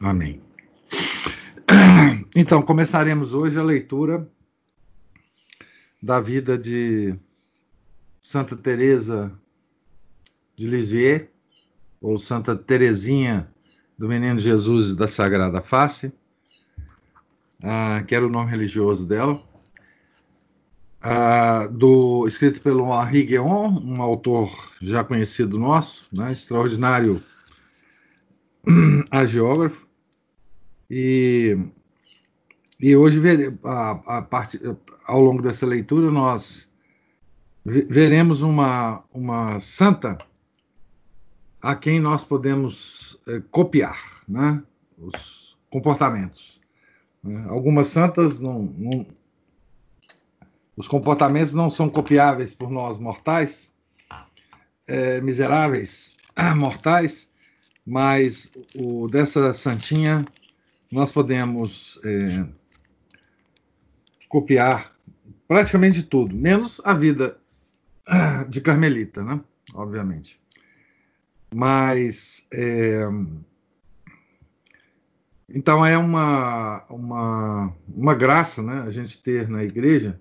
Amém. Então, começaremos hoje a leitura da vida de Santa Teresa de Lisieux, ou Santa Teresinha do Menino Jesus da Sagrada Face, ah, que era o nome religioso dela, ah, do, escrito pelo Henri Guéon, um autor já conhecido nosso, né, extraordinário geógrafo. E, e hoje, a, a parte, ao longo dessa leitura, nós veremos uma, uma santa a quem nós podemos é, copiar né, os comportamentos. Né? Algumas santas não, não, os comportamentos não são copiáveis por nós mortais, é, miseráveis, mortais, mas o dessa santinha nós podemos é, copiar praticamente tudo, menos a vida de Carmelita, né? Obviamente. Mas é, então é uma, uma, uma graça, né? A gente ter na igreja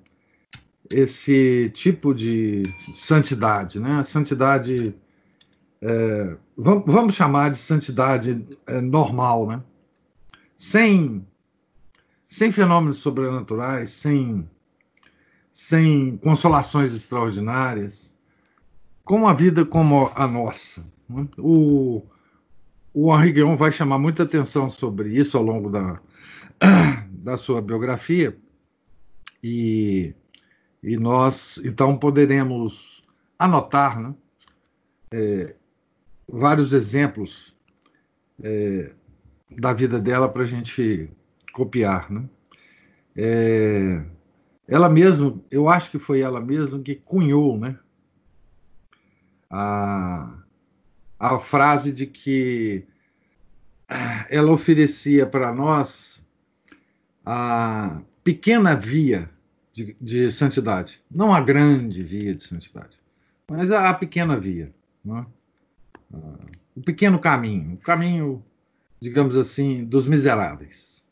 esse tipo de santidade, né? A santidade, é, vamos, vamos, chamar de santidade é, normal, né? Sem, sem fenômenos sobrenaturais, sem, sem consolações extraordinárias, com uma vida como a nossa. Né? O, o Henri Guion vai chamar muita atenção sobre isso ao longo da, da sua biografia, e, e nós então poderemos anotar né, é, vários exemplos é, da vida dela para a gente copiar, né? É, ela mesma, eu acho que foi ela mesma que cunhou, né? A, a frase de que ela oferecia para nós a pequena via de, de, santidade, não a grande via de santidade, mas a, a pequena via, né? o pequeno caminho, o caminho digamos assim, dos miseráveis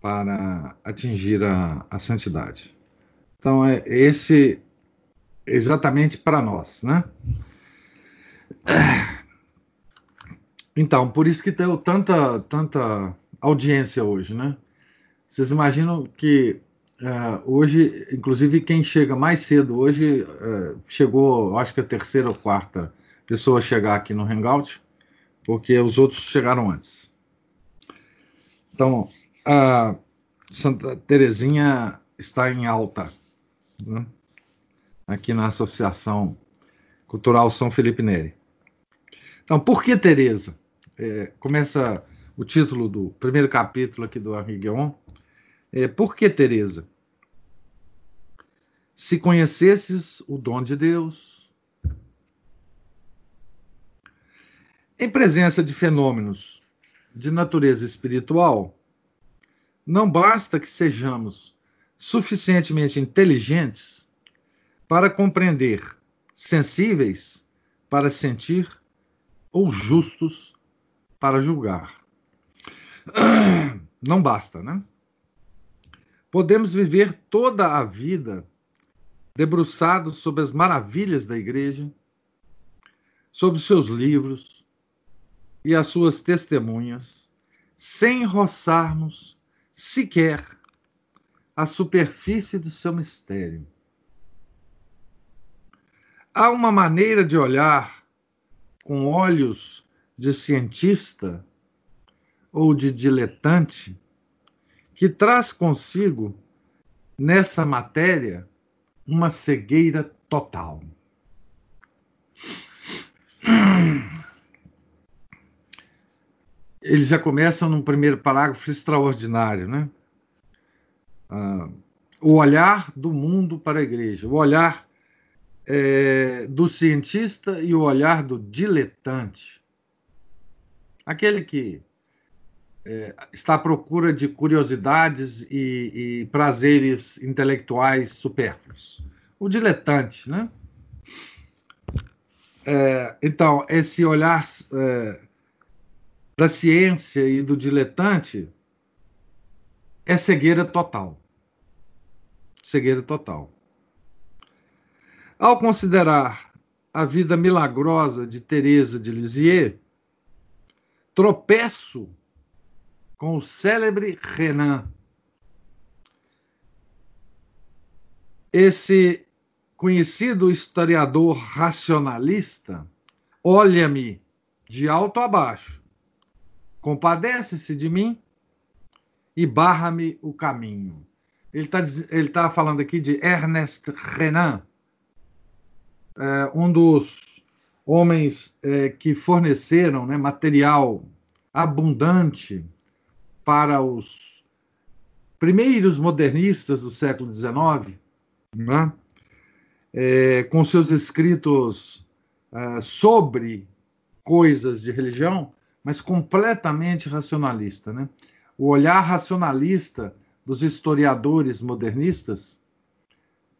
para atingir a, a santidade. Então, é esse exatamente para nós, né? Então, por isso que tem tanta, tanta audiência hoje, né? Vocês imaginam que uh, hoje, inclusive, quem chega mais cedo hoje, uh, chegou, acho que a terceira ou quarta pessoa a chegar aqui no Hangout, porque os outros chegaram antes. Então, a Santa Terezinha está em alta, né? aqui na Associação Cultural São Felipe Neri. Então, por que Teresa? É, começa o título do primeiro capítulo aqui do Henri Guion. É, por que Teresa? Se conhecesses o dom de Deus, Em presença de fenômenos de natureza espiritual, não basta que sejamos suficientemente inteligentes para compreender, sensíveis para sentir ou justos para julgar. Não basta, né? Podemos viver toda a vida debruçados sobre as maravilhas da igreja, sobre seus livros, e as suas testemunhas, sem roçarmos sequer a superfície do seu mistério. Há uma maneira de olhar com olhos de cientista ou de diletante que traz consigo, nessa matéria, uma cegueira total. eles já começam num primeiro parágrafo extraordinário, né? Ah, o olhar do mundo para a igreja, o olhar é, do cientista e o olhar do diletante. Aquele que é, está à procura de curiosidades e, e prazeres intelectuais supérfluos. O diletante, né? É, então, esse olhar é, da ciência e do diletante é cegueira total. Cegueira total. Ao considerar a vida milagrosa de Teresa de Lisieux, tropeço com o célebre Renan. Esse conhecido historiador racionalista olha-me de alto a baixo, compadece-se de mim e barra-me o caminho. Ele está ele tá falando aqui de Ernest Renan, é, um dos homens é, que forneceram né, material abundante para os primeiros modernistas do século XIX, né, é, com seus escritos sobre coisas de religião, mas completamente racionalista. Né? O olhar racionalista dos historiadores modernistas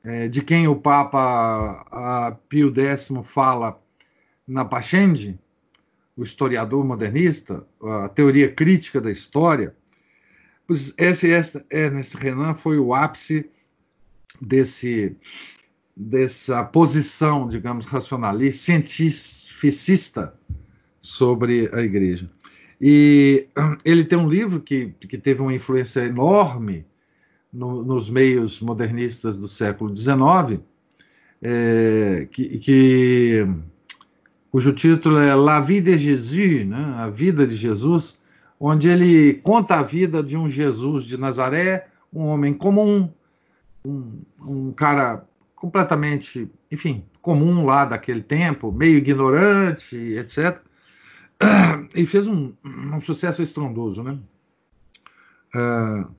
é, de quem o Papa Pio X fala na Pachende, o historiador modernista, a teoria crítica da história, pois esse Ernest Renan foi o ápice desse dessa posição, digamos, racionalista, cientificista sobre a igreja. E ele tem um livro que, que teve uma influência enorme no, nos meios modernistas do século XIX, é, que, que, cujo título é La vie de Jésus, né? a vida de Jesus, onde ele conta a vida de um Jesus de Nazaré, um homem comum, um, um cara completamente, enfim, comum lá daquele tempo, meio ignorante, etc. E fez um, um sucesso estrondoso, né? Uh,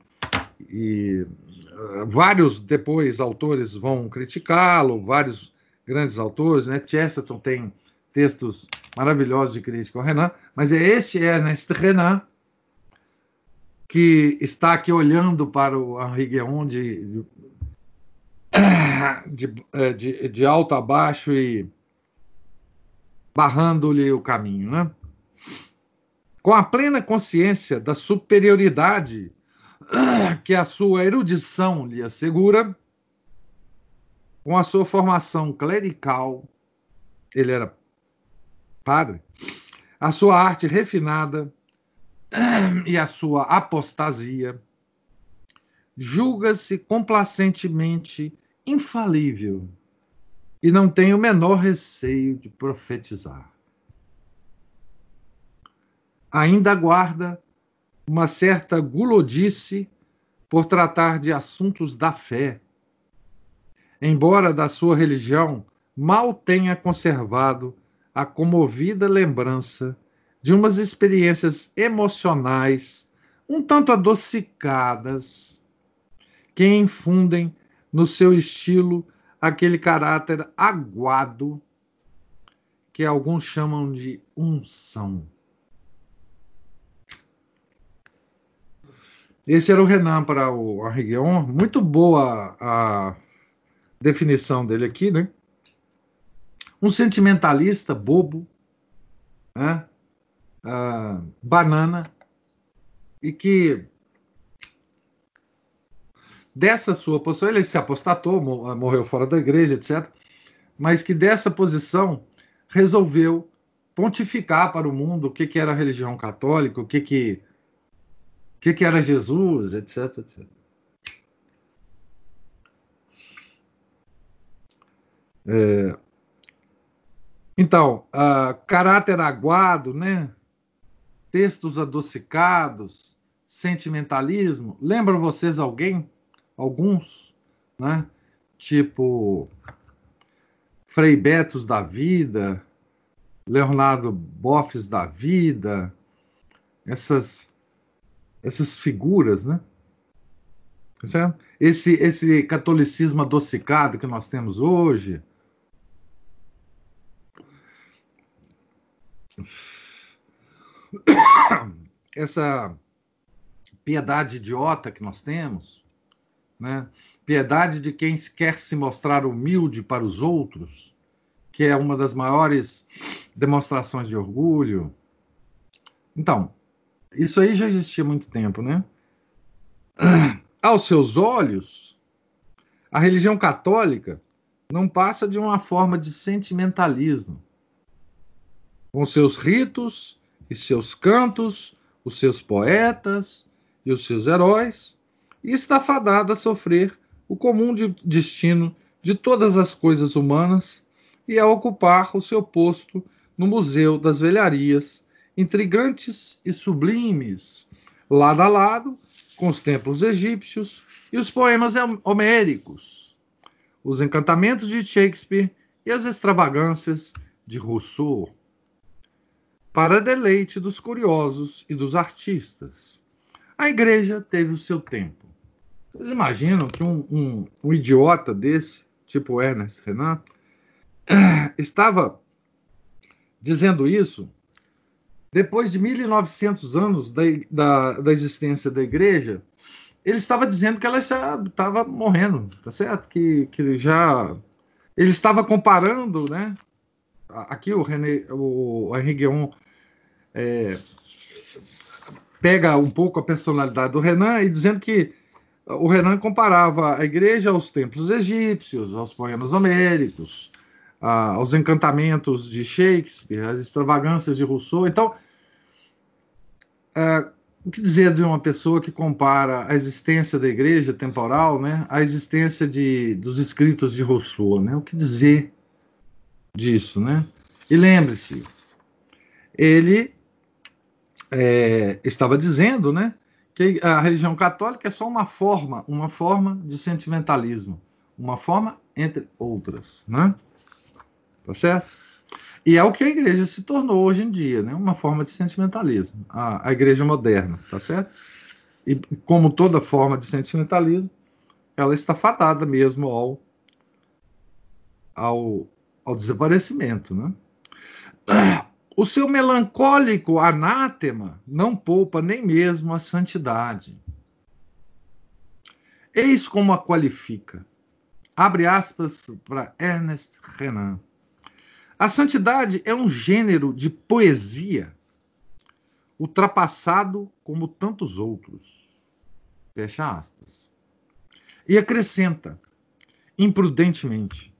e uh, vários depois autores vão criticá-lo, vários grandes autores, né? Chesterton tem textos maravilhosos de crítica ao Renan, mas é este Ernest Renan que está aqui olhando para o Henri Guéon de, de, é, de, de alto a baixo e barrando-lhe o caminho, né? Com a plena consciência da superioridade que a sua erudição lhe assegura, com a sua formação clerical, ele era padre, a sua arte refinada e a sua apostasia, julga-se complacentemente infalível e não tem o menor receio de profetizar. Ainda guarda uma certa gulodice por tratar de assuntos da fé, embora da sua religião mal tenha conservado a comovida lembrança de umas experiências emocionais um tanto adocicadas que infundem no seu estilo aquele caráter aguado que alguns chamam de unção. Esse era o Renan para o Arriguion. Muito boa a definição dele aqui, né? Um sentimentalista bobo, né? Ah, banana, e que dessa sua posição, ele se apostatou, morreu fora da igreja, etc., mas que dessa posição resolveu pontificar para o mundo o que, que era a religião católica, o que, que o que, que era Jesus, etc, etc. É, então, uh, caráter aguado, né? textos adocicados, sentimentalismo. Lembram vocês alguém? Alguns, né? Tipo Frei Betos da vida, Leonardo Boffes da vida, essas, essas figuras, né? Certo? Esse, esse catolicismo adocicado que nós temos hoje. Essa piedade idiota que nós temos, né? piedade de quem quer se mostrar humilde para os outros, que é uma das maiores demonstrações de orgulho. Então, isso aí já existia há muito tempo, né? Aos seus olhos, a religião católica não passa de uma forma de sentimentalismo, com seus ritos e seus cantos, os seus poetas e os seus heróis, e está fadada a sofrer o comum de destino de todas as coisas humanas e a ocupar o seu posto no Museu das Velharias, intrigantes e sublimes, lado a lado com os templos egípcios e os poemas homéricos, os encantamentos de Shakespeare e as extravagâncias de Rousseau. Para deleite dos curiosos e dos artistas, a igreja teve o seu tempo. Vocês imaginam que um, um, um idiota desse, tipo Ernest Renan, estava dizendo isso depois de 1.900 anos da, da, da, existência da igreja, ele estava dizendo que ela já estava morrendo, tá certo? Que, que já. Ele estava comparando, né? Aqui o, René, o Henri é, pega um pouco a personalidade do Renan e dizendo que o Renan comparava a igreja aos templos egípcios, aos poemas homéricos, aos encantamentos de Shakespeare, às extravagâncias de Rousseau. Então, é, o que dizer de uma pessoa que compara a existência da igreja temporal né, à existência de, dos escritos de Rousseau? Né? O que dizer disso? Né? E lembre-se, ele é, estava dizendo né, que a religião católica é só uma forma, uma forma de sentimentalismo, uma forma entre outras. Né? Tá certo? E é o que a igreja se tornou hoje em dia, né? Uma forma de sentimentalismo, a, a igreja moderna, tá certo? E como toda forma de sentimentalismo, ela está fadada mesmo ao, ao, ao desaparecimento, né? O seu melancólico anátema não poupa nem mesmo a santidade. Eis como a qualifica. Abre aspas para Ernest Renan. A santidade é um gênero de poesia ultrapassado como tantos outros. Fecha aspas. E acrescenta, imprudentemente: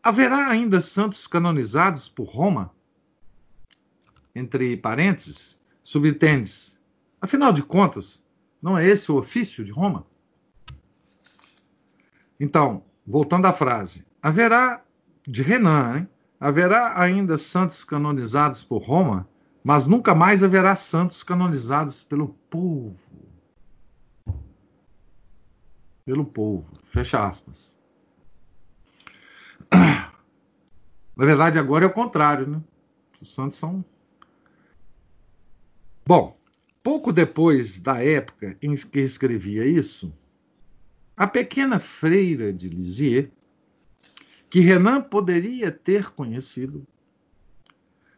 haverá ainda santos canonizados por Roma? Entre parênteses, subtendes. Afinal de contas, não é esse o ofício de Roma? Então, voltando à frase, haverá de Renan, hein? haverá ainda santos canonizados por Roma, mas nunca mais haverá santos canonizados pelo povo. Pelo povo. Fecha aspas. Na verdade, agora é o contrário, né? Os santos são. Bom, pouco depois da época em que escrevia isso, a pequena freira de Lisieux que Renan poderia ter conhecido,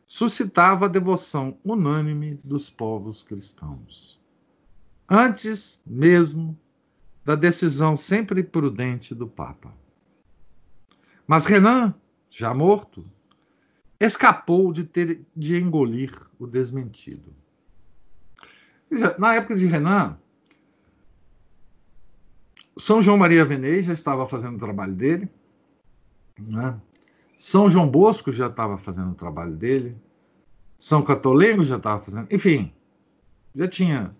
suscitava a devoção unânime dos povos cristãos. Antes mesmo da decisão sempre prudente do Papa. Mas Renan, já morto, escapou de ter de engolir o desmentido. Na época de Renan, São João Maria Venei já estava fazendo o trabalho dele, né? São João Bosco já estava fazendo o trabalho dele, São Catolengo já estava fazendo, enfim, já tinha,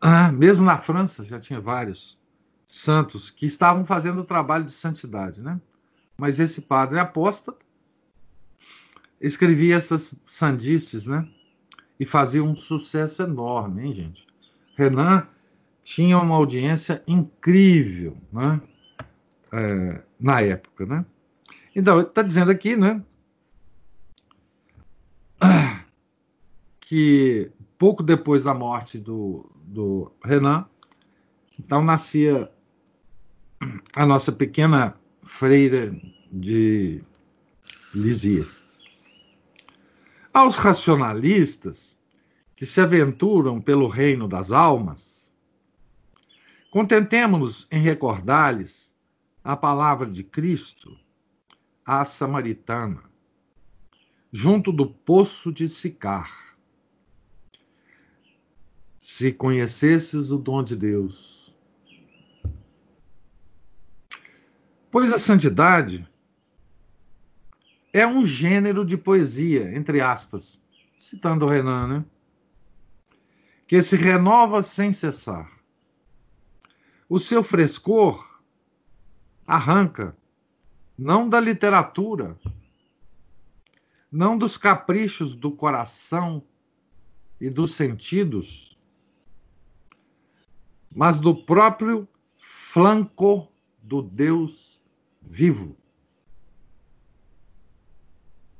ah, mesmo na França, já tinha vários santos que estavam fazendo o trabalho de santidade, né? Mas esse padre apóstata escrevia essas sandices, né? E fazia um sucesso enorme, hein, gente? Renan tinha uma audiência incrível, né? É, na época, né? Então, está dizendo aqui, né? que pouco depois da morte do, do Renan, então nascia a nossa pequena freira de Lisia. Aos racionalistas que se aventuram pelo reino das almas, contentemos-nos em recordar-lhes a palavra de Cristo à samaritana, junto do poço de Sicar. Se conhecesses o dom de Deus, pois a santidade é um gênero de poesia, entre aspas, citando o Renan, né? Que se renova sem cessar. O seu frescor arranca. Não da literatura, não dos caprichos do coração e dos sentidos, mas do próprio flanco do Deus vivo.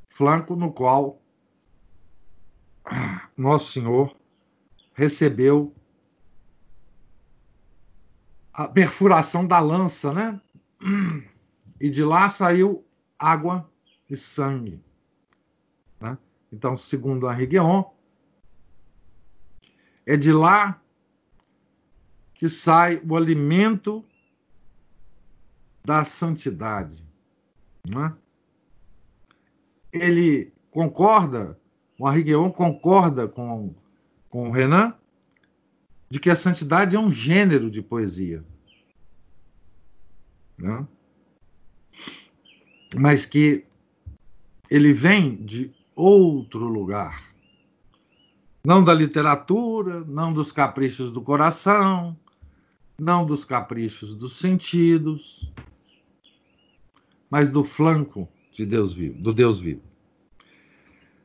Flanco no qual Nosso Senhor recebeu a perfuração da lança, né? E de lá saiu água e sangue. Né? Então, segundo a Regueon, é de lá que sai o alimento da santidade. Não é? ele concorda, o Arrigueon concorda com, com o Renan, de que a santidade é um gênero de poesia. Né? Mas que ele vem de outro lugar. Não da literatura, não dos caprichos do coração, não dos caprichos dos sentidos, mas do flanco de Deus vivo, do Deus vivo.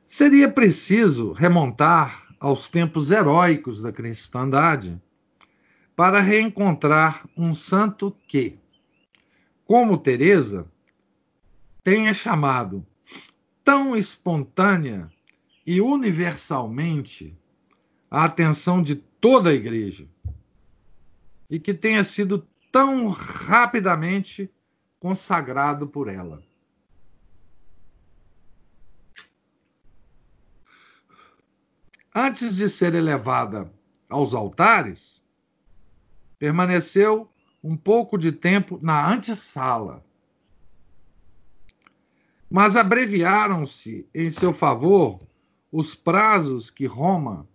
Seria preciso remontar aos tempos heróicos da cristandade para reencontrar um santo que, como Teresa, tenha chamado tão espontânea e universalmente a atenção de toda a igreja e que tenha sido tão rapidamente consagrado por ela. antes de ser elevada aos altares, permaneceu um pouco de tempo na antessala. Mas abreviaram-se em seu favor os prazos que Roma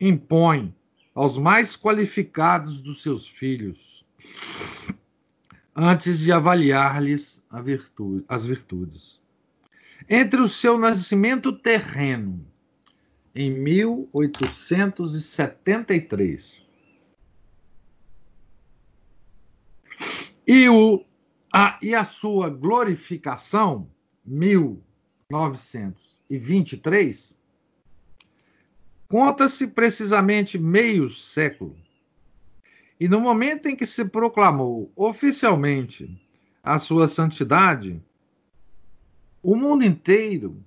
impõe aos mais qualificados dos seus filhos, antes de avaliar-lhes virtude, as virtudes. Entre o seu nascimento terreno em 1873. E, o, a, e a sua glorificação, 1923, conta-se precisamente meio século. E no momento em que se proclamou oficialmente a sua santidade, o mundo inteiro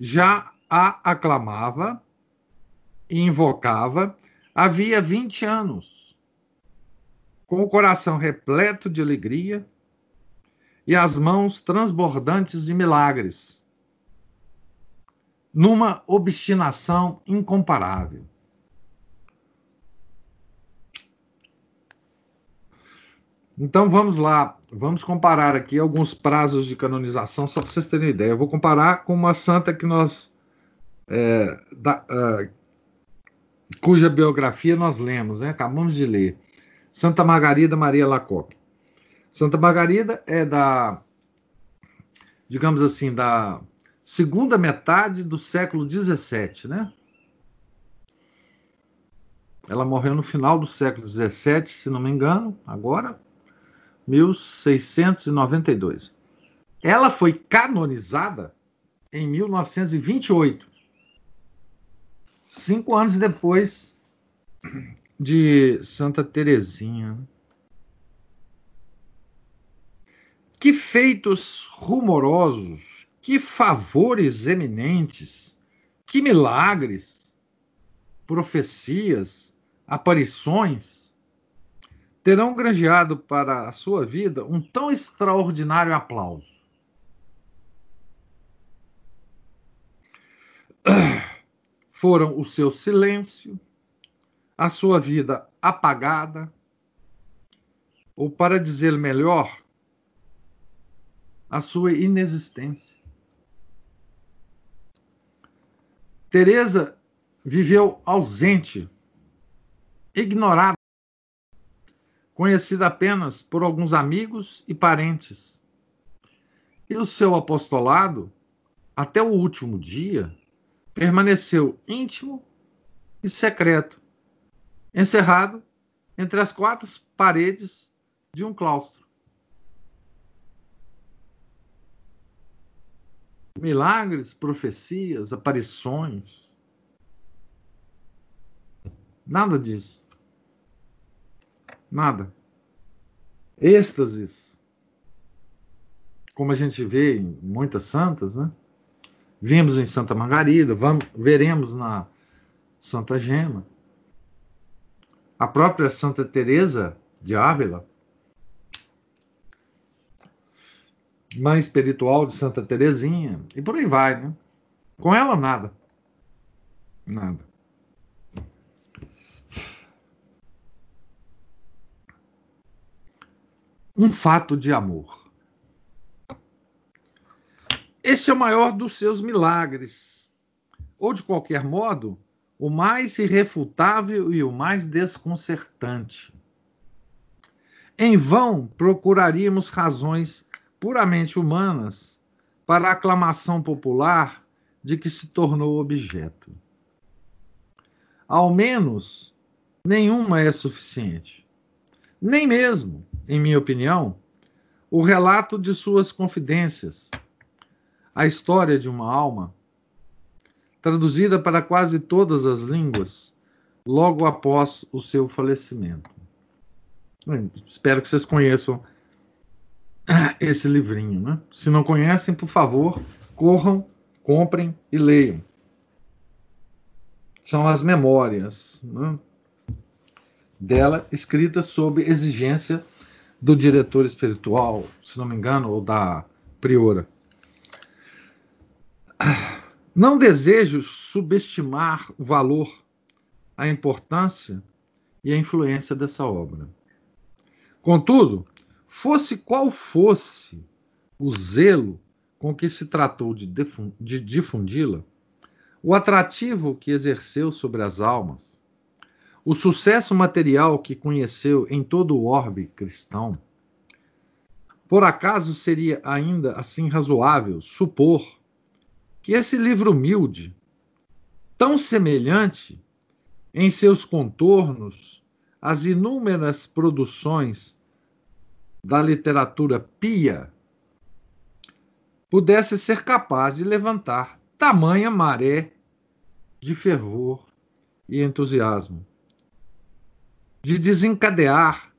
já a aclamava e invocava havia 20 anos, com o coração repleto de alegria e as mãos transbordantes de milagres, numa obstinação incomparável. Então vamos lá, vamos comparar aqui alguns prazos de canonização, só para vocês terem ideia. Eu vou comparar com uma santa que nós é, da, uh, cuja biografia nós lemos, né? acabamos de ler. Santa Margarida Maria Lacoque. Santa Margarida é da, digamos assim, da segunda metade do século XVII, né? Ela morreu no final do século XVII, se não me engano, agora, 1692. Ela foi canonizada em 1928 cinco anos depois de Santa Teresinha. Que feitos rumorosos, que favores eminentes, que milagres profecias, aparições, terão granjeado para a sua vida um tão extraordinário aplauso. Foram o seu silêncio, a sua vida apagada, ou para dizer melhor, a sua inexistência. Teresa viveu ausente, ignorada, conhecida apenas por alguns amigos e parentes. E o seu apostolado, até o último dia, permaneceu íntimo e secreto, encerrado entre as quatro paredes de um claustro. Milagres, profecias, aparições. Nada disso. Nada. Êxtases. Como a gente vê em muitas santas, né? Vimos em Santa Margarida, vamos, veremos na Santa Gema. A própria Santa Teresa de Ávila mãe espiritual de Santa Terezinha, e por aí vai, né? Com ela, nada. Nada. Um fato de amor. Este é o maior dos seus milagres, ou de qualquer modo, o mais irrefutável e o mais desconcertante. Em vão procuraríamos razões puramente humanas para a aclamação popular de que se tornou objeto. Ao menos, nenhuma é suficiente. Nem mesmo, em minha opinião, o relato de suas confidências, a história de uma alma, traduzida para quase todas as línguas logo após o seu falecimento. Espero que vocês conheçam esse livrinho. Né? Se não conhecem, por favor, corram, comprem e leiam. São as memórias né? dela, escritas sob exigência do diretor espiritual, se não me engano, ou da priora. Não desejo subestimar o valor, a importância e a influência dessa obra. Contudo, Fosse qual fosse o zelo com que se tratou de, difundi-la, o atrativo que exerceu sobre as almas, o sucesso material que conheceu em todo o orbe cristão, por acaso seria ainda assim razoável supor que esse livro humilde, tão semelhante em seus contornos às inúmeras produções da literatura pia pudesse ser capaz de levantar tamanha maré de fervor e entusiasmo, de desencadear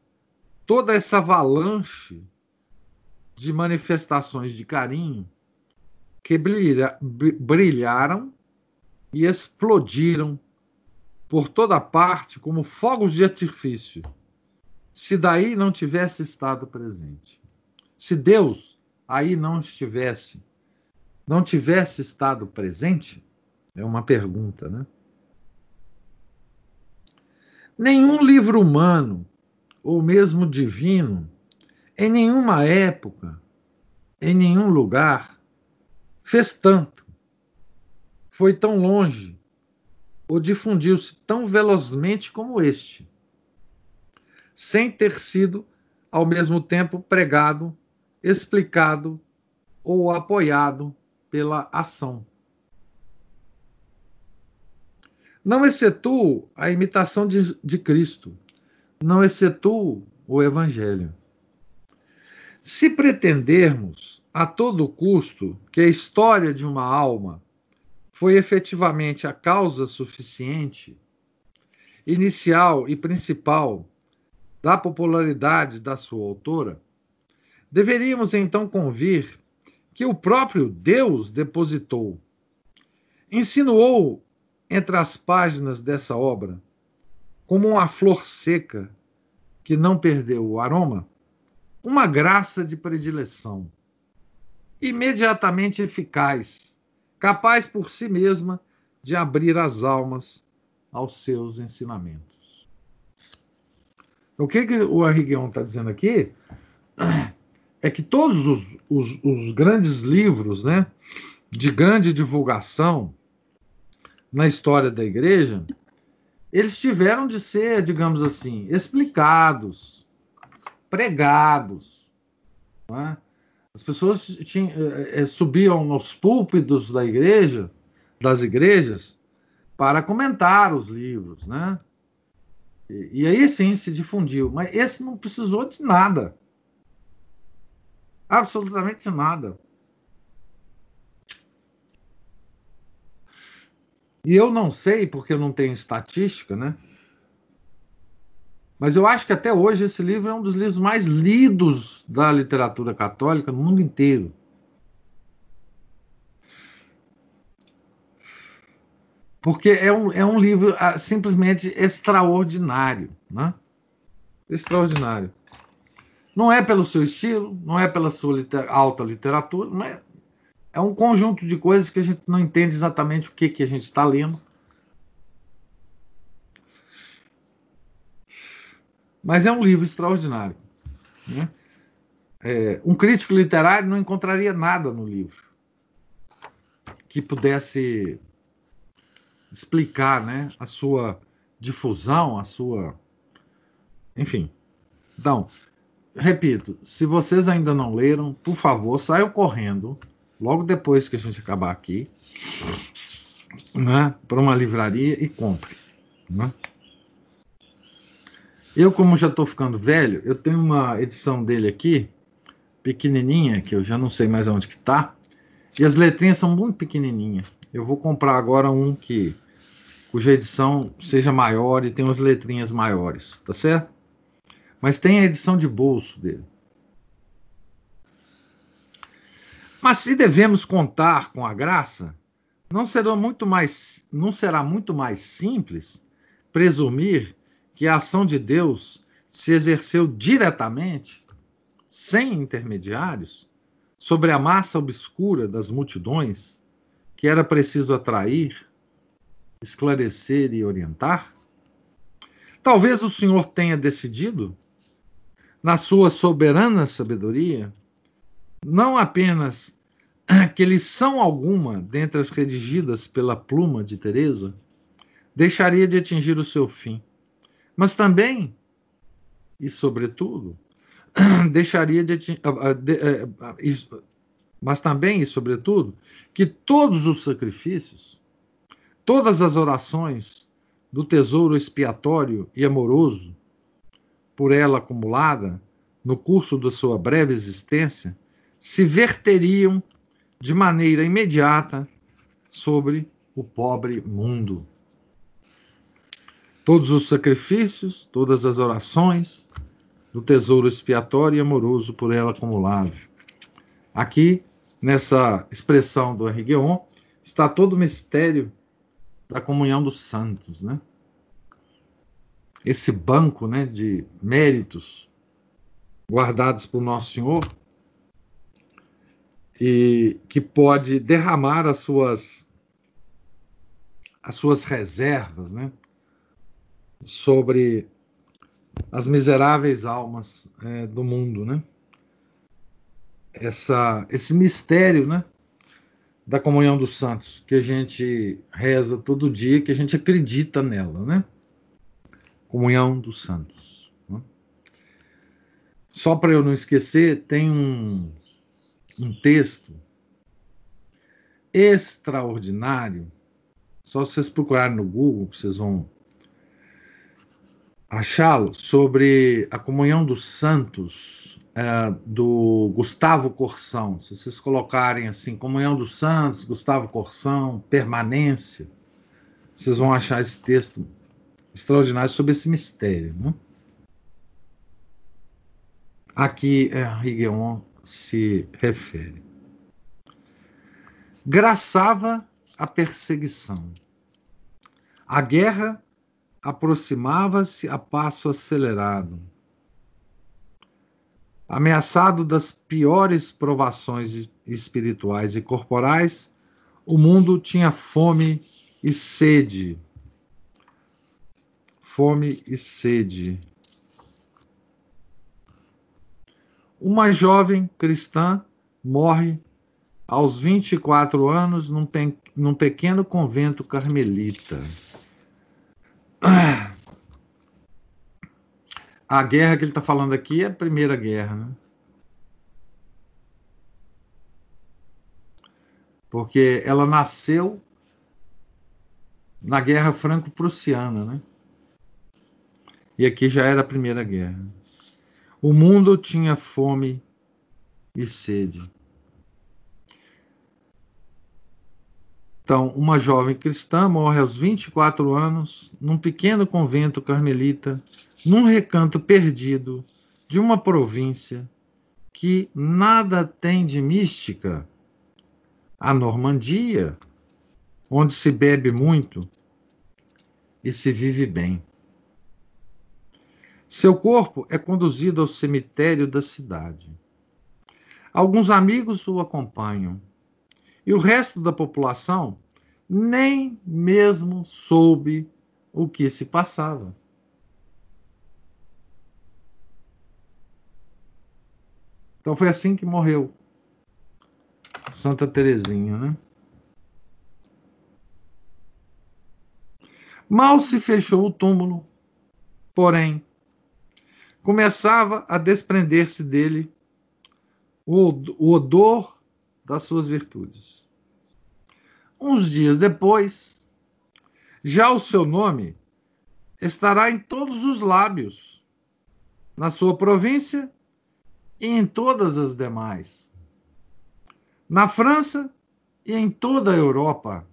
toda essa avalanche de manifestações de carinho que brilha, brilharam e explodiram por toda parte como fogos de artifício se daí não tivesse estado presente. Se Deus aí não estivesse, não tivesse estado presente, é uma pergunta, né? Nenhum livro humano, ou mesmo divino, em nenhuma época, em nenhum lugar, fez tanto, foi tão longe, ou difundiu-se tão velozmente como este sem ter sido, ao mesmo tempo, pregado, explicado ou apoiado pela ação. Não excetuo a imitação de, de Cristo, não excetuo o Evangelho. Se pretendermos a todo custo que a história de uma alma foi efetivamente a causa suficiente, inicial e principal da popularidade da sua autora, deveríamos então convir que o próprio Deus depositou, insinuou entre as páginas dessa obra, como uma flor seca que não perdeu o aroma, uma graça de predileção, imediatamente eficaz, capaz por si mesma de abrir as almas aos seus ensinamentos. O que, que o Arriguion está dizendo aqui é que todos os, os, os grandes livros né, de grande divulgação na história da igreja, eles tiveram de ser, digamos assim, explicados, pregados. É? As pessoas tinham, é, subiam nos púlpitos da igreja, das igrejas, para comentar os livros, né? E, e aí sim se difundiu. Mas esse não precisou de nada. Absolutamente nada. E eu não sei, porque eu não tenho estatística, né? Mas eu acho que até hoje esse livro é um dos livros mais lidos da literatura católica no mundo inteiro. Porque é um, é um livro ah, simplesmente extraordinário. Né? Extraordinário. Não é pelo seu estilo, não é pela sua liter alta literatura, é, é um conjunto de coisas que a gente não entende exatamente o que, que a gente está lendo. Mas é um livro extraordinário. Né? É, um crítico literário não encontraria nada no livro que pudesse explicar né, a sua difusão, a sua. Enfim. Então, repito, se vocês ainda não leram, por favor, saiam correndo, logo depois que a gente acabar aqui, né, para uma livraria e compre. Né? Eu, como já estou ficando velho, eu tenho uma edição dele aqui, pequenininha, que eu já não sei mais onde que está, e as letrinhas são muito pequenininhas. Eu vou comprar agora um que cuja edição seja maior e tenha umas letrinhas maiores, tá certo? Mas tem a edição de bolso dele. Mas se devemos contar com a graça, não será muito mais, não será muito mais simples presumir que a ação de Deus se exerceu diretamente, sem intermediários, sobre a massa obscura das multidões que era preciso atrair, esclarecer e orientar? Talvez o Senhor tenha decidido, na sua soberana sabedoria, não apenas que lição alguma dentre as redigidas pela pluma de Teresa deixaria de atingir o seu fim, mas também e sobretudo deixaria de, atingir, eh, eh, mas também e sobretudo que todos os sacrifícios, todas as orações do tesouro expiatório e amoroso por ela acumulada no curso da sua breve existência se verteriam de maneira imediata sobre o pobre mundo. Todos os sacrifícios, todas as orações do tesouro expiatório e amoroso por ela acumulado. Aqui, nessa expressão do Henriqueon, está todo o mistério da comunhão dos santos, né? Esse banco, né, de méritos guardados por Nosso Senhor e que pode derramar as suas as suas reservas, né, sobre as miseráveis almas é, do mundo, né? Essa, esse mistério, né? Da comunhão dos santos, que a gente reza todo dia, que a gente acredita nela, né? Comunhão dos santos. Né? Só para eu não esquecer, tem um, um texto extraordinário. Só vocês procurarem no Google, vocês vão achá-lo sobre a comunhão dos santos é, do Gustavo Corsão. Se vocês colocarem assim, comunhão dos santos, Gustavo Corsão, permanência, vocês vão achar esse texto extraordinário sobre esse mistério. Né? Aqui Rigeon se refere. Graçava a perseguição, A guerra aproximava-se a passo acelerado. Ameaçado das piores provações espirituais e corporais, o mundo tinha fome e sede. Fome e sede. Uma jovem cristã morre aos 24 anos num, pe num pequeno convento carmelita. A guerra que ele está falando aqui é a Primeira Guerra, né? Porque ela nasceu na Guerra Franco-Prussiana, né? E aqui já era a Primeira Guerra. O mundo tinha fome e sede. Então, uma jovem cristã morre aos 24 anos num pequeno convento carmelita, num recanto perdido de uma província que nada tem de mística. A Normandia, onde se bebe muito e se vive bem. Seu corpo é conduzido ao cemitério da cidade. Alguns amigos o acompanham. E o resto da população nem mesmo soube o que se passava. Então foi assim que morreu Santa Teresinha, né? Mal se fechou o túmulo, porém começava a desprender-se dele o odor das suas virtudes. Uns dias depois, já o seu nome estará em todos os lábios, na sua província e em todas as demais, na França e em toda a Europa,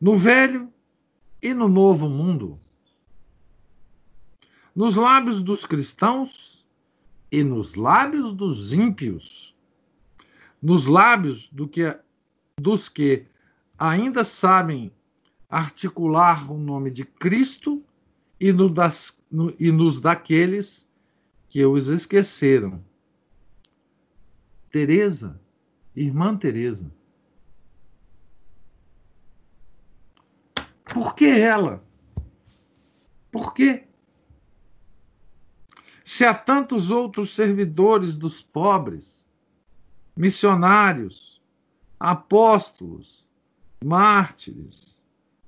no Velho e no Novo Mundo. Nos lábios dos cristãos e nos lábios dos ímpios, nos lábios do que, dos que ainda sabem articular o nome de Cristo e, no das, no, e nos daqueles que os esqueceram. Teresa, irmã Teresa. Por que ela? Por quê? Se há tantos outros servidores dos pobres, missionários, apóstolos, mártires,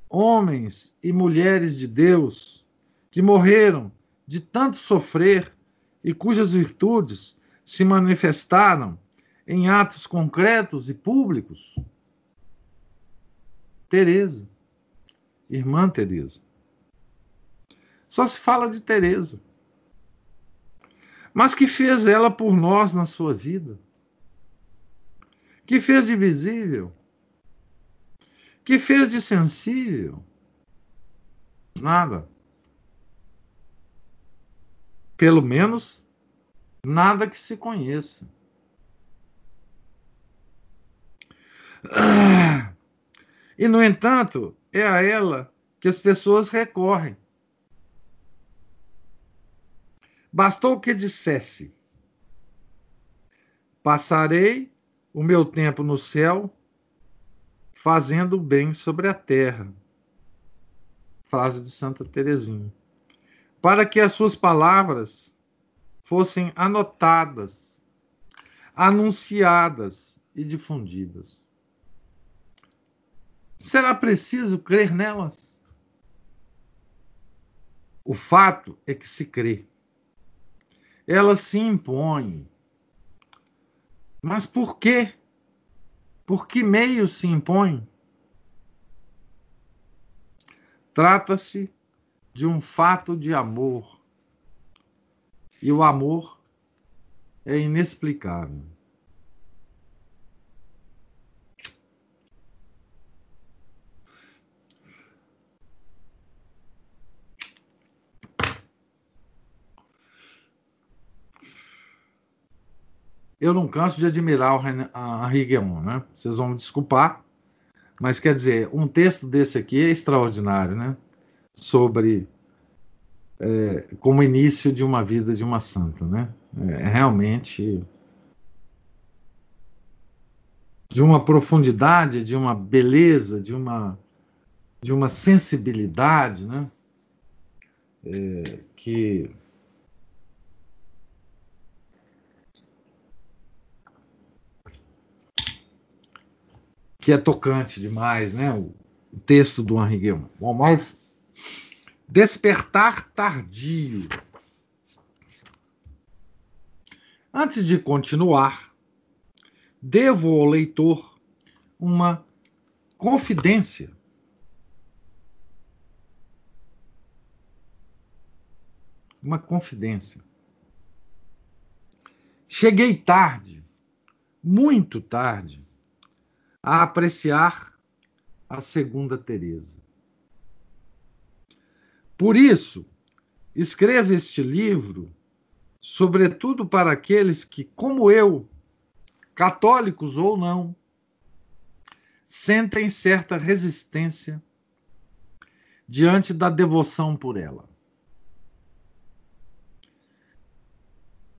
homens e mulheres de Deus que morreram de tanto sofrer e cujas virtudes se manifestaram em atos concretos e públicos? Teresa, irmã Teresa. Só se fala de Teresa mas que fez ela por nós na sua vida? Que fez de visível? Que fez de sensível? Nada. Pelo menos, nada que se conheça. Ah, e, no entanto, é a ela que as pessoas recorrem Bastou que dissesse: Passarei o meu tempo no céu fazendo bem sobre a terra. Frase de Santa Teresinha. Para que as suas palavras fossem anotadas, anunciadas e difundidas. Será preciso crer nelas? O fato é que se crê ela se impõe. Mas por quê? Por que meio se impõe? Trata-se de um fato de amor. E o amor é inexplicável. Eu não canso de admirar o Henri né? Vocês vão me desculpar, Mas quer dizer, um texto desse aqui é extraordinário, né? Sobre é, como início de uma vida de uma santa, né? É realmente de uma profundidade, de uma beleza, de uma de uma sensibilidade, né? É, que que é tocante demais, né? O, o texto do Henri Guillemot. Bom, mas despertar tardio. Antes de continuar, devo ao leitor uma confidência. Uma confidência. Cheguei tarde, muito tarde, a apreciar a segunda Teresa. Por isso, escrevo este livro, sobretudo para aqueles que, como eu, católicos ou não, sentem certa resistência diante da devoção por ela.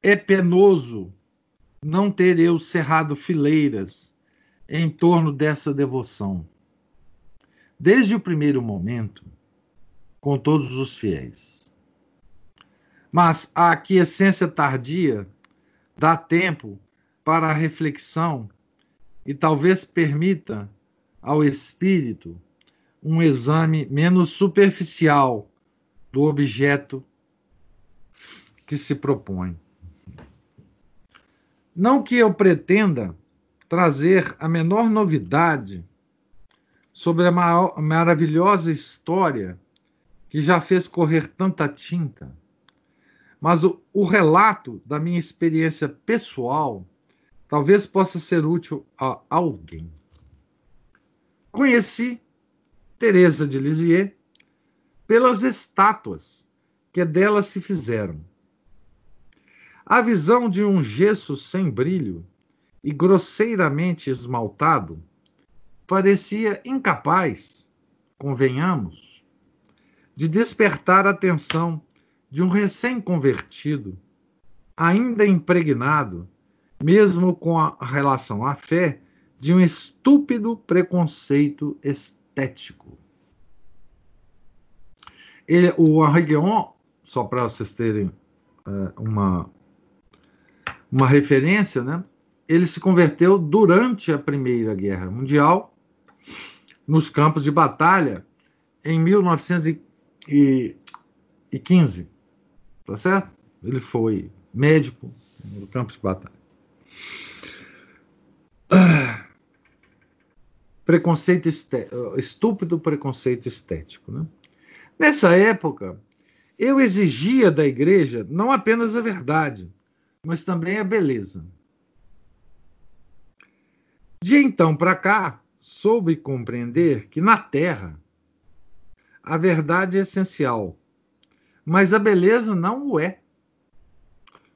É penoso não ter eu cerrado fileiras em torno dessa devoção. Desde o primeiro momento, com todos os fiéis. Mas a aquiescência tardia dá tempo para a reflexão e talvez permita ao espírito um exame menos superficial do objeto que se propõe. Não que eu pretenda trazer a menor novidade sobre a maior, maravilhosa história que já fez correr tanta tinta, mas o, o relato da minha experiência pessoal talvez possa ser útil a alguém. Conheci Teresa de Lisieux pelas estátuas que dela se fizeram. A visão de um gesso sem brilho e grosseiramente esmaltado, parecia incapaz, convenhamos, de despertar a atenção de um recém-convertido, ainda impregnado, mesmo com a relação à fé, de um estúpido preconceito estético. Ele, o Henri Guion, só para vocês terem uh, uma, uma referência, né? Ele se converteu durante a Primeira Guerra Mundial, nos campos de batalha, em 1915. Tá certo? Ele foi médico no campo de batalha. Preconceito estético, estúpido preconceito estético. Né? Nessa época, eu exigia da igreja não apenas a verdade, mas também a beleza. De então para cá, soube compreender que na Terra a verdade é essencial, mas a beleza não o é,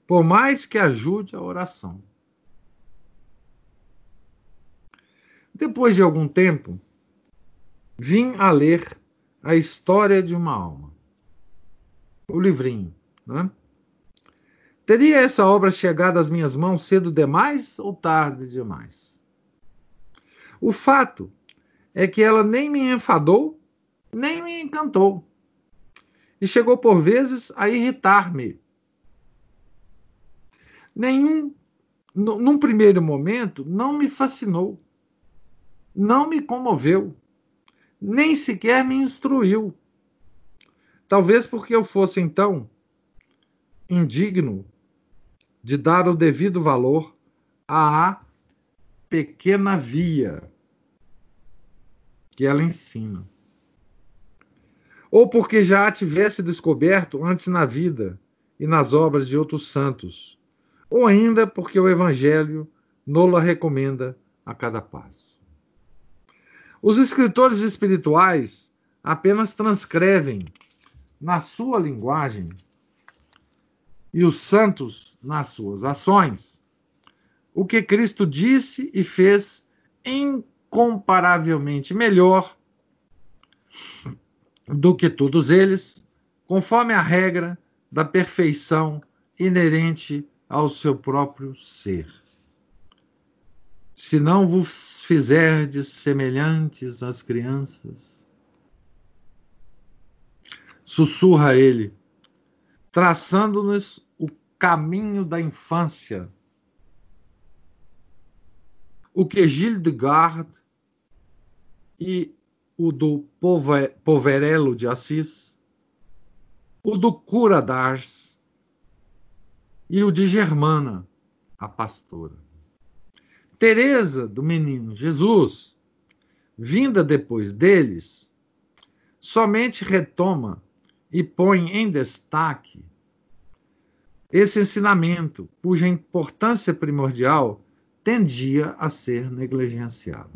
por mais que ajude a oração. Depois de algum tempo, vim a ler A História de uma Alma, o livrinho. Né? Teria essa obra chegado às minhas mãos cedo demais ou tarde demais? O fato é que ela nem me enfadou, nem me encantou. E chegou por vezes a irritar-me. Nenhum, num primeiro momento, não me fascinou, não me comoveu, nem sequer me instruiu. Talvez porque eu fosse então indigno de dar o devido valor à pequena via que ela ensina. Ou porque já a tivesse descoberto antes na vida e nas obras de outros santos, ou ainda porque o Evangelho nola recomenda a cada passo. Os escritores espirituais apenas transcrevem na sua linguagem e os santos nas suas ações o que Cristo disse e fez incomparavelmente melhor do que todos eles, conforme a regra da perfeição inerente ao seu próprio ser. Se não vos fizerdes semelhantes às crianças, sussurra ele, traçando-nos o caminho da infância. O que Gilles de Garde e o do Poverello de Assis, o do Cura d'Ars e o de Germana, a pastora. Teresa do Menino Jesus, vinda depois deles, somente retoma e põe em destaque esse ensinamento, cuja importância primordial tendia a ser negligenciada.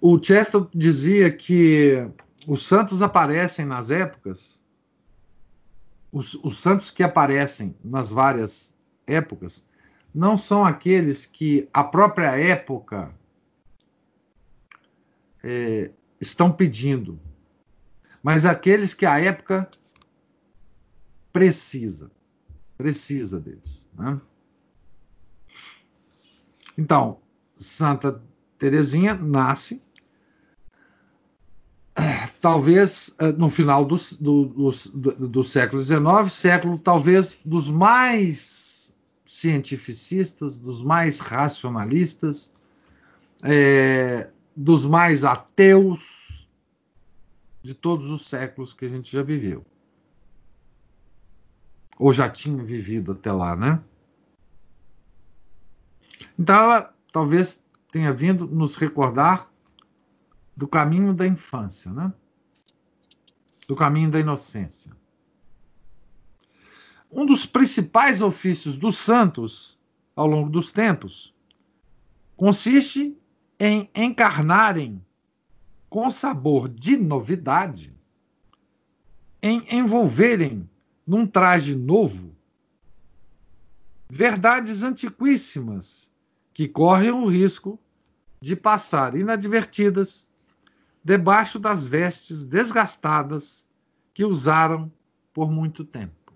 O Chesterton dizia que os santos aparecem nas épocas, os, os santos que aparecem nas várias épocas, não são aqueles que a própria época é, estão pedindo, mas aqueles que a época precisa, precisa deles. Né? Então, Santa Teresinha nasce talvez eh, no final do, do, do, do século XIX, século talvez dos mais cientificistas, dos mais racionalistas, é, dos mais ateus de todos os séculos que a gente já viveu. Ou já tinha vivido até lá, né? Então, ela talvez tenha vindo nos recordar do caminho da infância, né? do caminho da inocência. Um dos principais ofícios dos santos ao longo dos tempos consiste em encarnarem com sabor de novidade, em envolverem num traje novo verdades antiquíssimas que correm o risco de passar inadvertidas debaixo das vestes desgastadas que usaram por muito tempo.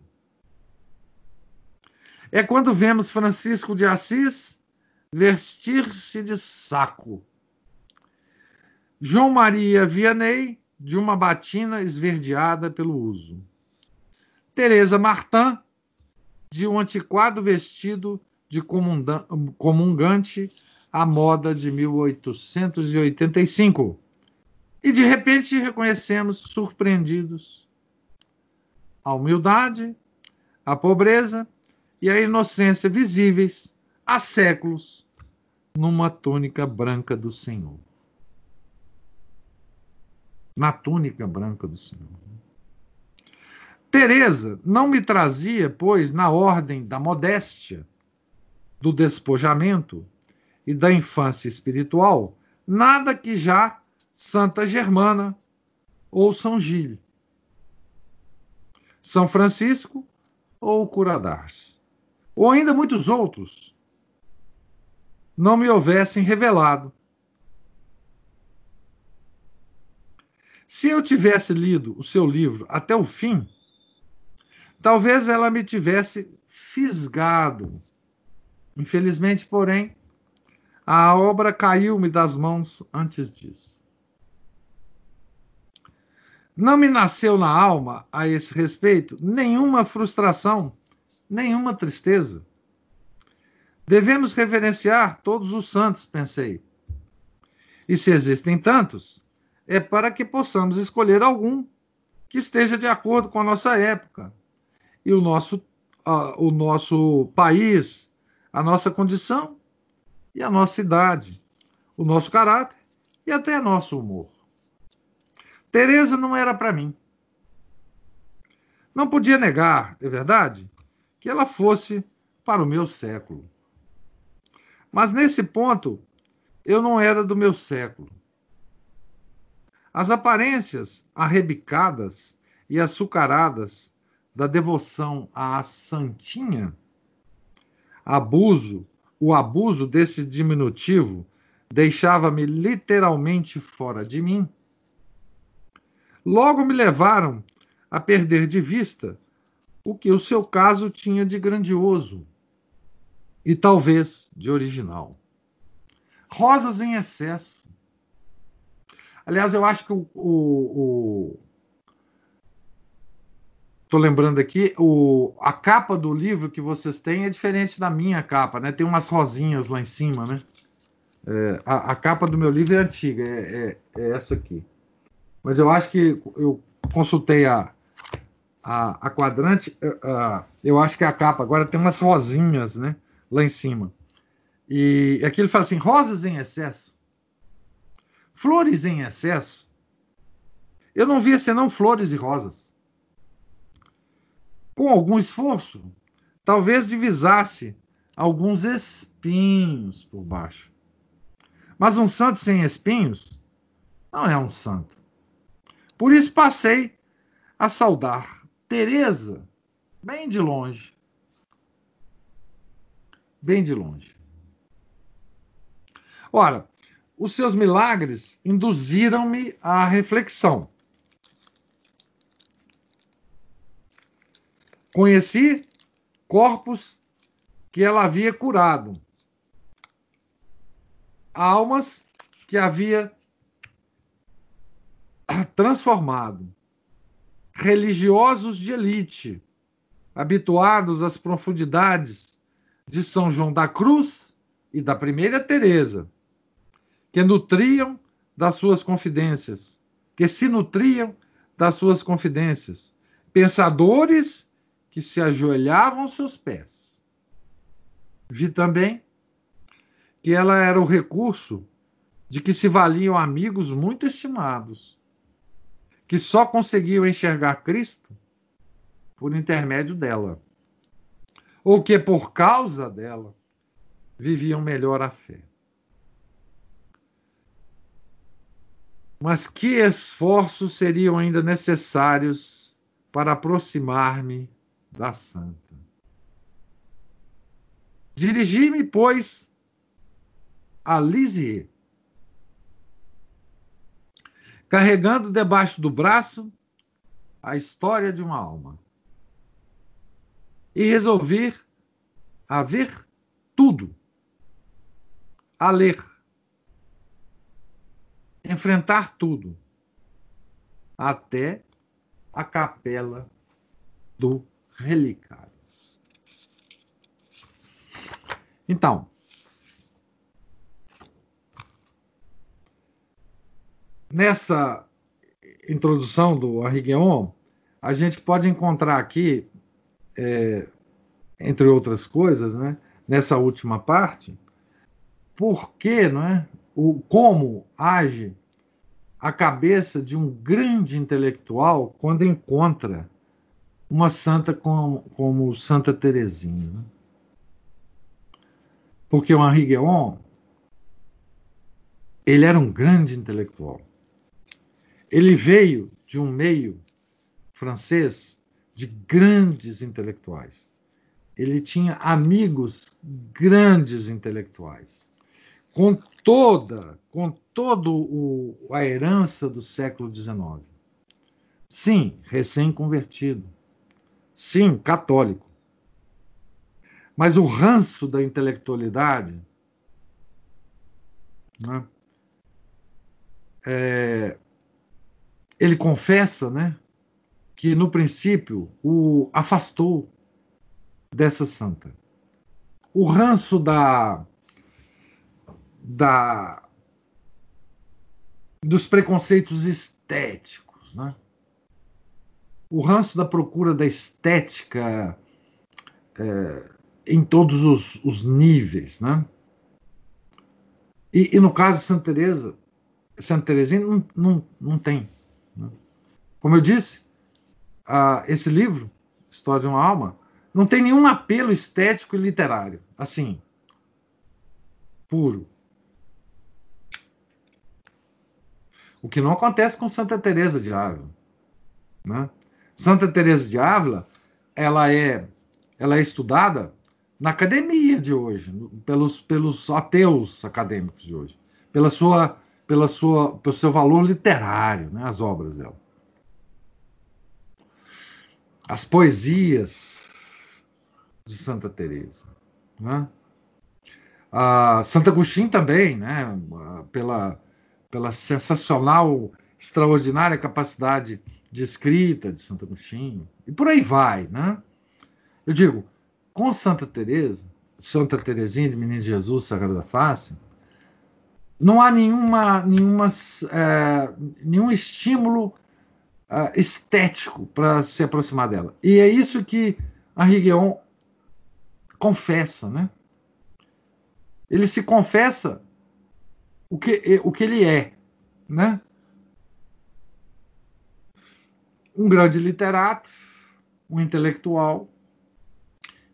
É quando vemos Francisco de Assis vestir-se de saco. João Maria Vianney de uma batina esverdeada pelo uso. Teresa Martin de um antiquado vestido de comungante à moda de 1885 e de repente reconhecemos surpreendidos a humildade, a pobreza e a inocência visíveis há séculos numa túnica branca do Senhor. Na túnica branca do Senhor. Teresa não me trazia, pois, na ordem da modéstia, do despojamento e da infância espiritual, nada que já Santa Germana ou São Gil, São Francisco ou Curadars, ou ainda muitos outros, não me houvessem revelado. Se eu tivesse lido o seu livro até o fim, talvez ela me tivesse fisgado. Infelizmente, porém, a obra caiu-me das mãos antes disso. Não me nasceu na alma, a esse respeito, nenhuma frustração, nenhuma tristeza. Devemos reverenciar todos os santos, pensei. E se existem tantos, é para que possamos escolher algum que esteja de acordo com a nossa época e o nosso, o nosso país, a nossa condição e a nossa idade, o nosso caráter e até nosso humor. Teresa não era para mim. Não podia negar, é verdade, que ela fosse para o meu século. Mas nesse ponto, eu não era do meu século. As aparências arrebicadas e açucaradas da devoção à santinha, abuso o abuso desse diminutivo deixava-me literalmente fora de mim, logo me levaram a perder de vista o que o seu caso tinha de grandioso e talvez de original. Rosas em excesso. Aliás, eu acho que o. Estou lembrando aqui, o, a capa do livro que vocês têm é diferente da minha capa, né? Tem umas rosinhas lá em cima, né? É, a, a, capa do meu livro é antiga, é, é, é, essa aqui. Mas eu acho que eu consultei a, a, a quadrante, a, eu acho que a capa agora tem umas rosinhas, né? Lá em cima. E aqui ele fala assim: rosas em excesso, flores em excesso. Eu não via senão flores e rosas. Com algum esforço, talvez divisasse alguns espinhos por baixo. Mas um santo sem espinhos não é um santo. Por isso passei a saudar Teresa bem de longe. Bem de longe. Ora, os seus milagres induziram-me à reflexão. Conheci corpos que ela havia curado, almas que havia transformado, religiosos de elite, habituados às profundidades de São João da Cruz e da Primeira Teresa, que nutriam das suas confidências, que se nutriam das suas confidências, pensadores que se ajoelhavam aos seus pés. Vi também que ela era o recurso de que se valiam amigos muito estimados, que só conseguiam enxergar Cristo por intermédio dela, ou que por causa dela viviam melhor a fé. Mas que esforços seriam ainda necessários para aproximar-me da Santa? Dirigi-me, pois, a Lisieux, carregando debaixo do braço a história de uma alma. E resolvi a ver tudo, a ler enfrentar tudo, até a capela do relicário. Então, nessa introdução do Henri a gente pode encontrar aqui, é, entre outras coisas, né, nessa última parte, por que não é, o, como age a cabeça de um grande intelectual quando encontra uma santa como, como Santa Teresinha. Né? Porque o Henri Guéon, ele era um grande intelectual. Ele veio de um meio francês de grandes intelectuais. Ele tinha amigos grandes intelectuais com toda, com todo o, a herança do século XIX. Sim, recém-convertido. Sim, católico. Mas o ranço da intelectualidade né, é, ele confessa né, que, no princípio, o afastou dessa santa. O ranço da da dos preconceitos estéticos, né? O ranço da procura da estética é, em todos os, os, níveis, né? E, e, no caso de Santa Teresa, Santa Teresinha não, não, não tem. Né? Como eu disse, a, esse livro, História de uma Alma, não tem nenhum apelo estético e literário, assim, puro. O que não acontece com Santa Teresa de Ávila, né? Santa Teresa de Ávila, ela é ela é estudada na academia de hoje, pelos, pelos ateus acadêmicos de hoje, pela sua, pela sua, pelo seu valor literário, né, as obras dela. As poesias de Santa Teresa, né? A Santa Agostinho também, né? Pela, pela sensacional, extraordinária capacidade de escrita de Santo Agostinho, e por aí vai, né? Eu digo, com Santa Teresa, Santa Teresinha de Menino Jesus, Sagrada Face, não há nenhuma, nenhuma, é, nenhum estímulo é, estético para se aproximar dela. E é isso que Henri Guion confessa, né? Ele se confessa o que, o que ele é, né? Um grande literato, um intelectual,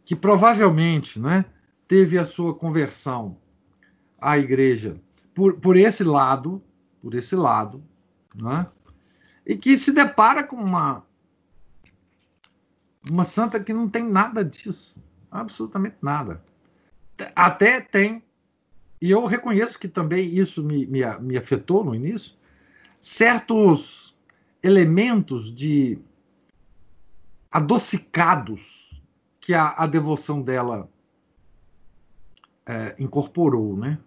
que provavelmente né, teve a sua conversão à igreja por, por esse lado, por esse lado, né, e que se depara com uma, uma santa que não tem nada disso, absolutamente nada. Até tem, e eu reconheço que também isso me, me, me afetou no início, certos elementos de adocicados que a, a devoção dela é, incorporou, né?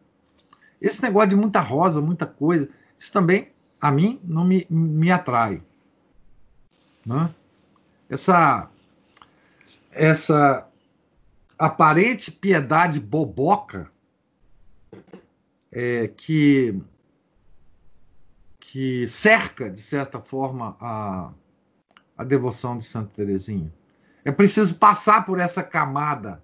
Esse negócio de muita rosa, muita coisa, isso também a mim não me, me atrai, né? Essa essa aparente piedade boboca é, que que cerca de certa forma a, a devoção de Santa Teresinha. É preciso passar por essa camada,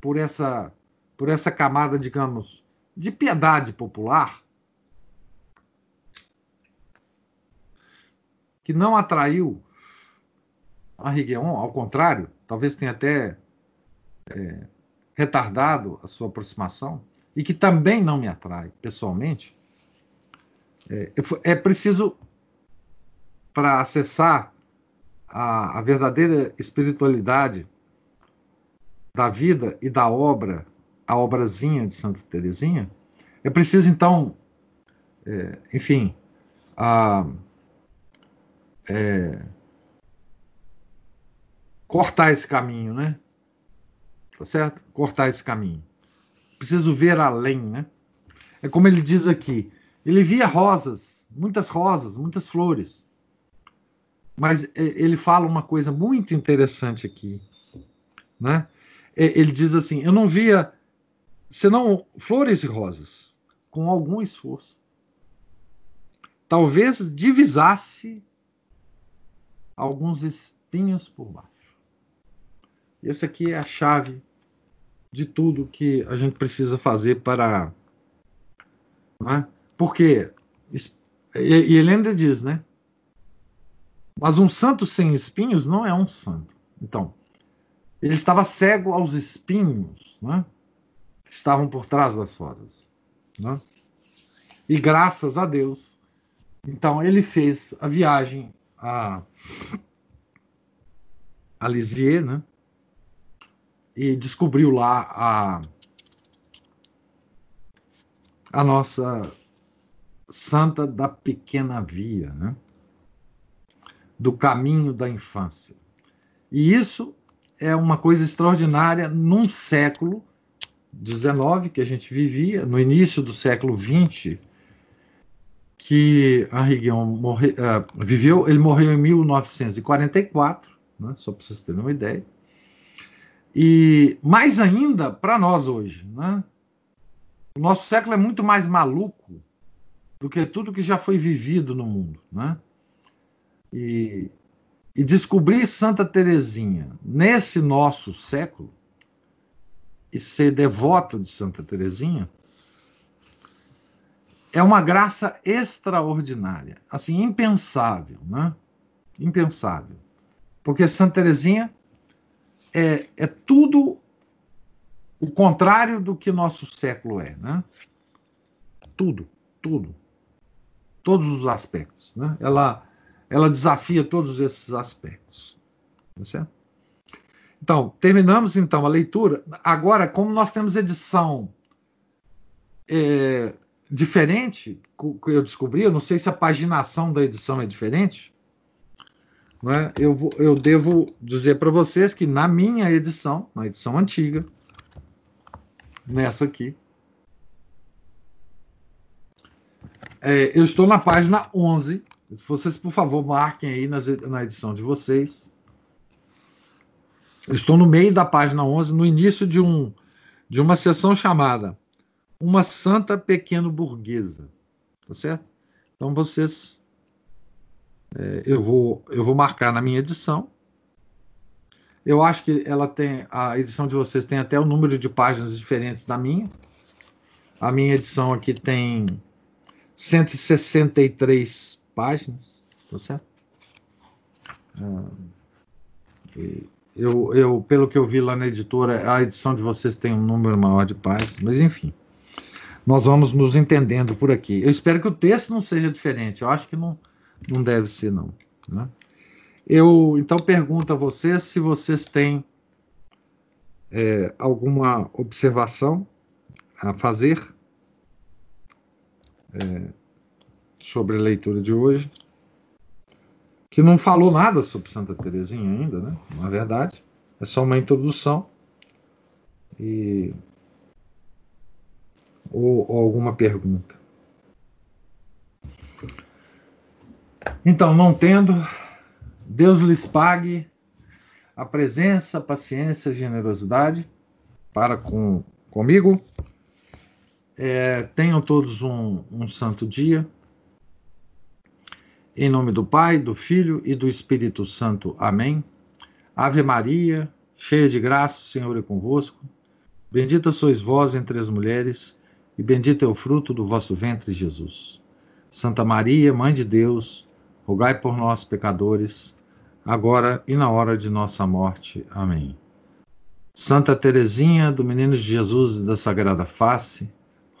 por essa, por essa camada, digamos, de piedade popular, que não atraiu a Rigueon, ao contrário, talvez tenha até é, retardado a sua aproximação, e que também não me atrai pessoalmente, é, é preciso, para acessar a, a verdadeira espiritualidade da vida e da obra, a obrazinha de Santa Teresinha, é preciso, então, é, enfim, a, é, cortar esse caminho, né? Tá certo? Cortar esse caminho. Preciso ver além, né? É como ele diz aqui: ele via rosas, muitas rosas, muitas flores. Mas é, ele fala uma coisa muito interessante aqui, né? É, ele diz assim: Eu não via senão flores e rosas, com algum esforço. Talvez divisasse alguns espinhos por baixo. Essa aqui é a chave de tudo que a gente precisa fazer para. Né? Porque, e ele ainda diz, né? Mas um santo sem espinhos não é um santo. Então, ele estava cego aos espinhos, né? Estavam por trás das rosas, né? E graças a Deus, então ele fez a viagem a, a Lisieux, né? E descobriu lá a, a nossa santa da pequena via, né? do caminho da infância. E isso é uma coisa extraordinária num século XIX que a gente vivia, no início do século XX, que Henri Guion morre, uh, viveu, ele morreu em 1944, né, só para vocês terem uma ideia. E mais ainda para nós hoje, né? O nosso século é muito mais maluco do que tudo que já foi vivido no mundo, né? E, e descobrir Santa Teresinha nesse nosso século e ser devoto de Santa Teresinha é uma graça extraordinária, assim, impensável, né? Impensável. Porque Santa Teresinha é, é tudo o contrário do que nosso século é, né? Tudo, tudo. Todos os aspectos, né? Ela ela desafia todos esses aspectos. Tá certo? Então, terminamos então a leitura. Agora, como nós temos edição é, diferente, que eu descobri, eu não sei se a paginação da edição é diferente, né? eu, vou, eu devo dizer para vocês que na minha edição, na edição antiga, nessa aqui, é, eu estou na página 11. Vocês, por favor, marquem aí nas, na edição de vocês. Eu estou no meio da página 11, no início de, um, de uma sessão chamada Uma Santa Pequeno Burguesa. Tá certo? Então, vocês é, eu, vou, eu vou marcar na minha edição. Eu acho que ela tem. A edição de vocês tem até o número de páginas diferentes da minha. A minha edição aqui tem 163 páginas, tá certo? Ah, eu, eu, pelo que eu vi lá na editora, a edição de vocês tem um número maior de páginas, mas enfim. Nós vamos nos entendendo por aqui. Eu espero que o texto não seja diferente. Eu acho que não não deve ser, não. Né? Eu então pergunto a vocês se vocês têm é, alguma observação a fazer é, sobre a leitura de hoje, que não falou nada sobre Santa Teresinha ainda, né? Na verdade, é só uma introdução e ou, ou alguma pergunta. Então, não tendo, Deus lhes pague a presença, a paciência, a generosidade para com, comigo. É, tenham todos um, um santo dia. Em nome do Pai, do Filho e do Espírito Santo. Amém. Ave Maria, cheia de graça, o Senhor é convosco. Bendita sois vós entre as mulheres, e bendito é o fruto do vosso ventre, Jesus. Santa Maria, Mãe de Deus, rogai por nós, pecadores, agora e na hora de nossa morte. Amém. Santa Teresinha do Menino de Jesus da Sagrada Face,